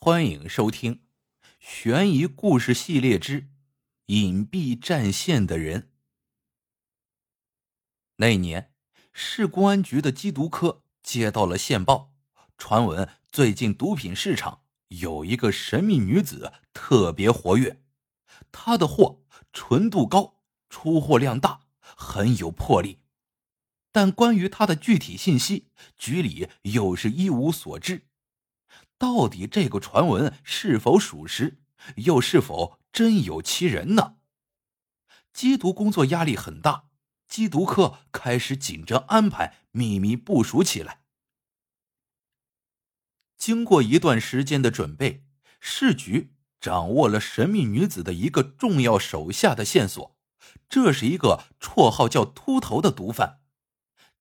欢迎收听悬疑故事系列之《隐蔽战线的人》。那年，市公安局的缉毒科接到了线报，传闻最近毒品市场有一个神秘女子特别活跃，她的货纯度高，出货量大，很有魄力。但关于她的具体信息，局里又是一无所知。到底这个传闻是否属实，又是否真有其人呢？缉毒工作压力很大，缉毒科开始紧张安排，秘密部署起来。经过一段时间的准备，市局掌握了神秘女子的一个重要手下的线索，这是一个绰号叫“秃头”的毒贩。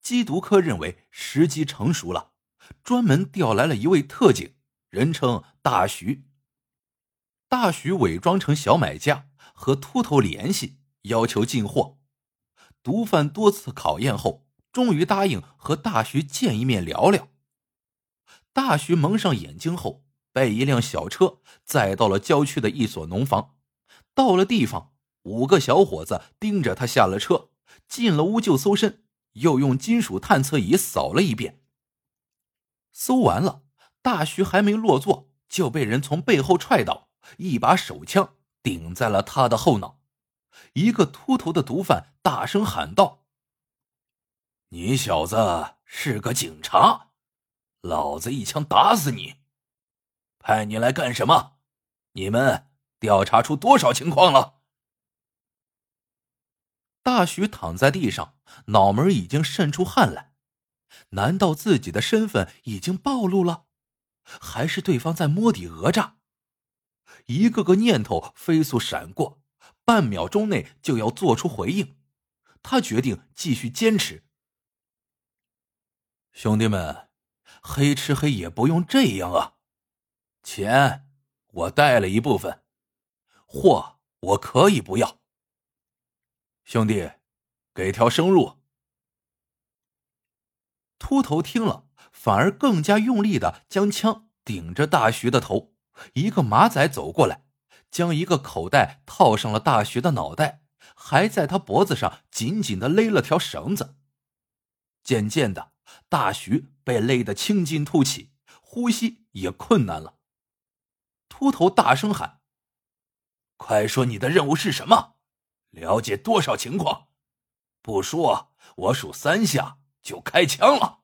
缉毒科认为时机成熟了，专门调来了一位特警。人称大徐。大徐伪装成小买家，和秃头联系，要求进货。毒贩多次考验后，终于答应和大徐见一面聊聊。大徐蒙上眼睛后，被一辆小车载到了郊区的一所农房。到了地方，五个小伙子盯着他下了车，进了屋就搜身，又用金属探测仪扫了一遍。搜完了。大徐还没落座，就被人从背后踹倒，一把手枪顶在了他的后脑。一个秃头的毒贩大声喊道：“你小子是个警察，老子一枪打死你！派你来干什么？你们调查出多少情况了？”大徐躺在地上，脑门已经渗出汗来。难道自己的身份已经暴露了？还是对方在摸底讹诈，一个个念头飞速闪过，半秒钟内就要做出回应。他决定继续坚持。兄弟们，黑吃黑也不用这样啊！钱我带了一部分，货我可以不要。兄弟，给条生路。秃头听了。反而更加用力的将枪顶着大徐的头。一个马仔走过来，将一个口袋套上了大徐的脑袋，还在他脖子上紧紧的勒了条绳子。渐渐的，大徐被勒得青筋突起，呼吸也困难了。秃头大声喊：“快说你的任务是什么？了解多少情况？不说，我数三下就开枪了。”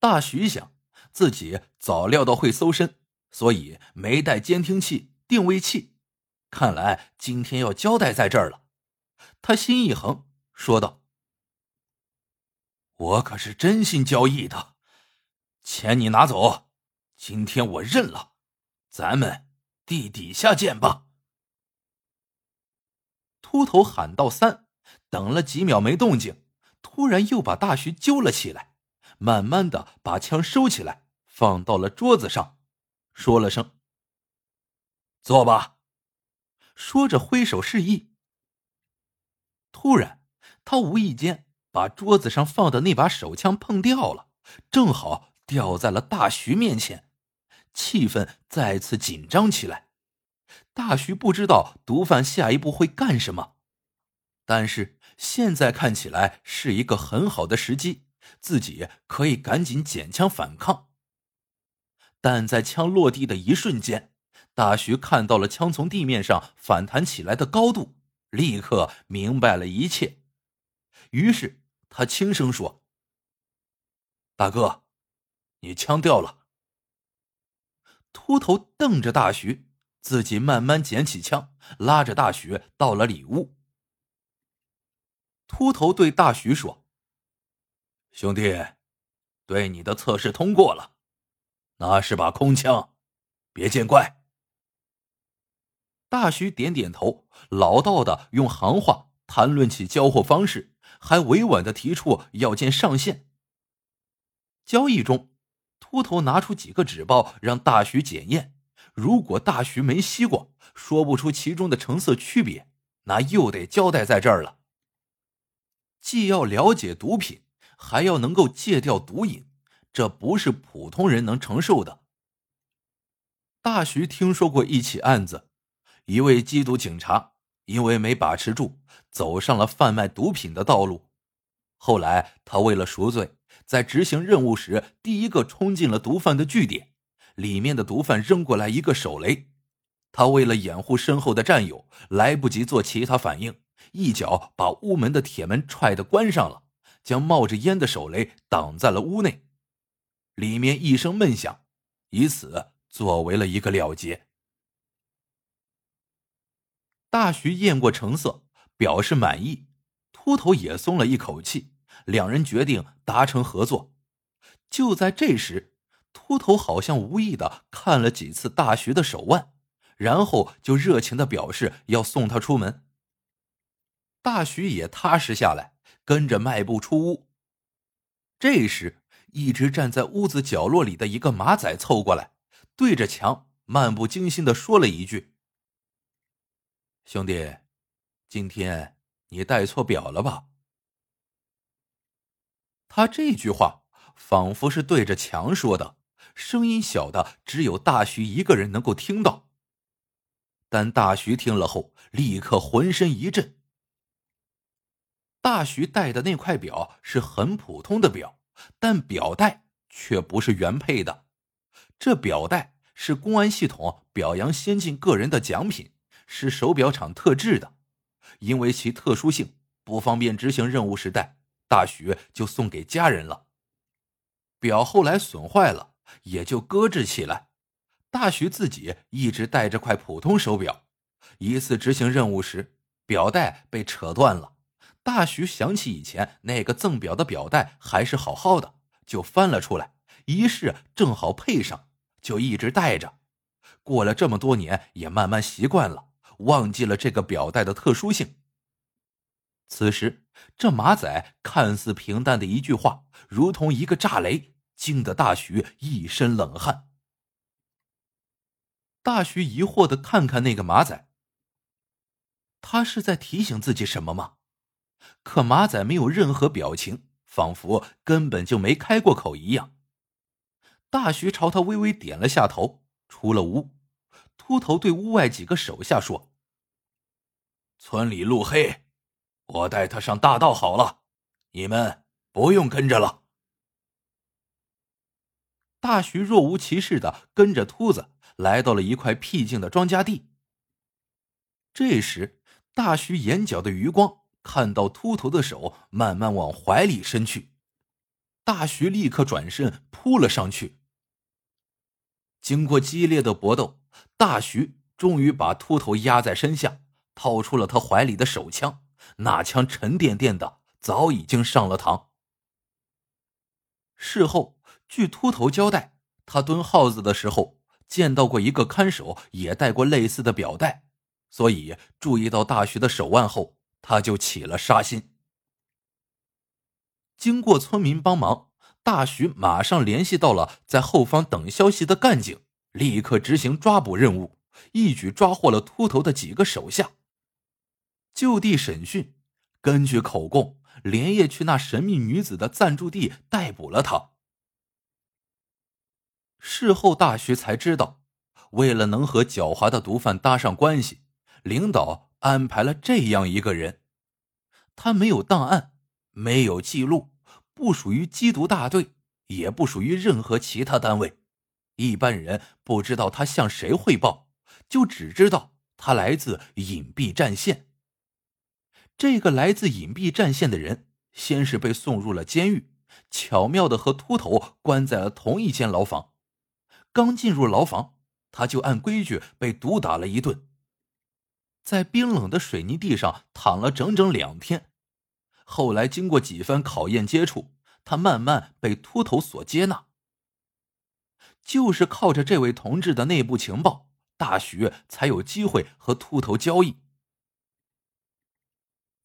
大徐想，自己早料到会搜身，所以没带监听器、定位器。看来今天要交代在这儿了。他心一横，说道：“我可是真心交易的，钱你拿走，今天我认了，咱们地底下见吧。”秃头喊到三，等了几秒没动静，突然又把大徐揪了起来。慢慢的把枪收起来，放到了桌子上，说了声：“坐吧。”说着挥手示意。突然，他无意间把桌子上放的那把手枪碰掉了，正好掉在了大徐面前，气氛再次紧张起来。大徐不知道毒贩下一步会干什么，但是现在看起来是一个很好的时机。自己可以赶紧捡枪反抗，但在枪落地的一瞬间，大徐看到了枪从地面上反弹起来的高度，立刻明白了一切。于是他轻声说：“大哥，你枪掉了。”秃头瞪着大徐，自己慢慢捡起枪，拉着大徐到了里屋。秃头对大徐说。兄弟，对你的测试通过了，那是把空枪，别见怪。大徐点点头，老道的用行话谈论起交货方式，还委婉的提出要见上线。交易中，秃头拿出几个纸包让大徐检验，如果大徐没吸过，说不出其中的成色区别，那又得交代在这儿了。既要了解毒品。还要能够戒掉毒瘾，这不是普通人能承受的。大徐听说过一起案子，一位缉毒警察因为没把持住，走上了贩卖毒品的道路。后来他为了赎罪，在执行任务时，第一个冲进了毒贩的据点，里面的毒贩扔过来一个手雷，他为了掩护身后的战友，来不及做其他反应，一脚把屋门的铁门踹得关上了，将冒着烟的手雷挡在了屋内。里面一声闷响，以此作为了一个了结。大徐验过成色，表示满意，秃头也松了一口气，两人决定达成合作。就在这时，秃头好像无意的看了几次大徐的手腕，然后就热情的表示要送他出门。大徐也踏实下来，跟着迈步出屋。这时。一直站在屋子角落里的一个马仔凑过来，对着墙漫不经心的说了一句：“兄弟，今天你戴错表了吧？”他这句话仿佛是对着墙说的，声音小的只有大徐一个人能够听到。但大徐听了后，立刻浑身一震。大徐戴的那块表是很普通的表。但表带却不是原配的，这表带是公安系统表扬先进个人的奖品，是手表厂特制的。因为其特殊性不方便执行任务时戴，大徐就送给家人了。表后来损坏了，也就搁置起来。大徐自己一直戴着块普通手表，一次执行任务时，表带被扯断了。大徐想起以前那个赠表的表带还是好好的，就翻了出来，一试正好配上，就一直戴着。过了这么多年，也慢慢习惯了，忘记了这个表带的特殊性。此时，这马仔看似平淡的一句话，如同一个炸雷，惊得大徐一身冷汗。大徐疑惑的看看那个马仔，他是在提醒自己什么吗？可马仔没有任何表情，仿佛根本就没开过口一样。大徐朝他微微点了下头，出了屋。秃头对屋外几个手下说：“村里路黑，我带他上大道好了，你们不用跟着了。”大徐若无其事的跟着秃子来到了一块僻静的庄稼地。这时，大徐眼角的余光。看到秃头的手慢慢往怀里伸去，大徐立刻转身扑了上去。经过激烈的搏斗，大徐终于把秃头压在身下，掏出了他怀里的手枪。那枪沉甸甸的，早已经上了膛。事后，据秃头交代，他蹲耗子的时候见到过一个看守，也戴过类似的表带，所以注意到大徐的手腕后。他就起了杀心。经过村民帮忙，大徐马上联系到了在后方等消息的干警，立刻执行抓捕任务，一举抓获了秃头的几个手下。就地审讯，根据口供，连夜去那神秘女子的暂住地逮捕了他。事后，大徐才知道，为了能和狡猾的毒贩搭上关系，领导。安排了这样一个人，他没有档案，没有记录，不属于缉毒大队，也不属于任何其他单位，一般人不知道他向谁汇报，就只知道他来自隐蔽战线。这个来自隐蔽战线的人，先是被送入了监狱，巧妙的和秃头关在了同一间牢房。刚进入牢房，他就按规矩被毒打了一顿。在冰冷的水泥地上躺了整整两天，后来经过几番考验接触，他慢慢被秃头所接纳。就是靠着这位同志的内部情报，大徐才有机会和秃头交易。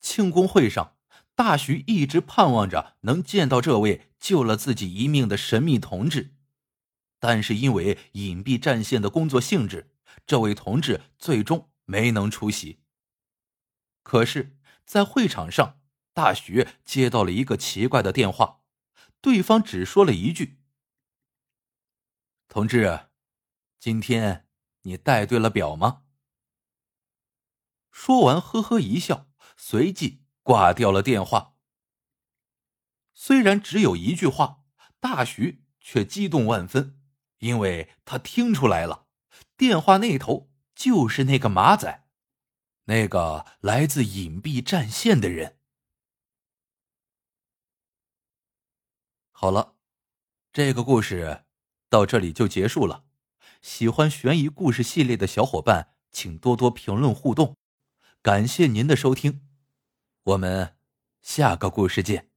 庆功会上，大徐一直盼望着能见到这位救了自己一命的神秘同志，但是因为隐蔽战线的工作性质，这位同志最终。没能出席。可是，在会场上，大徐接到了一个奇怪的电话，对方只说了一句：“同志，今天你戴对了表吗？”说完，呵呵一笑，随即挂掉了电话。虽然只有一句话，大徐却激动万分，因为他听出来了，电话那头就是那个马仔，那个来自隐蔽战线的人。好了，这个故事到这里就结束了。喜欢悬疑故事系列的小伙伴，请多多评论互动。感谢您的收听，我们下个故事见。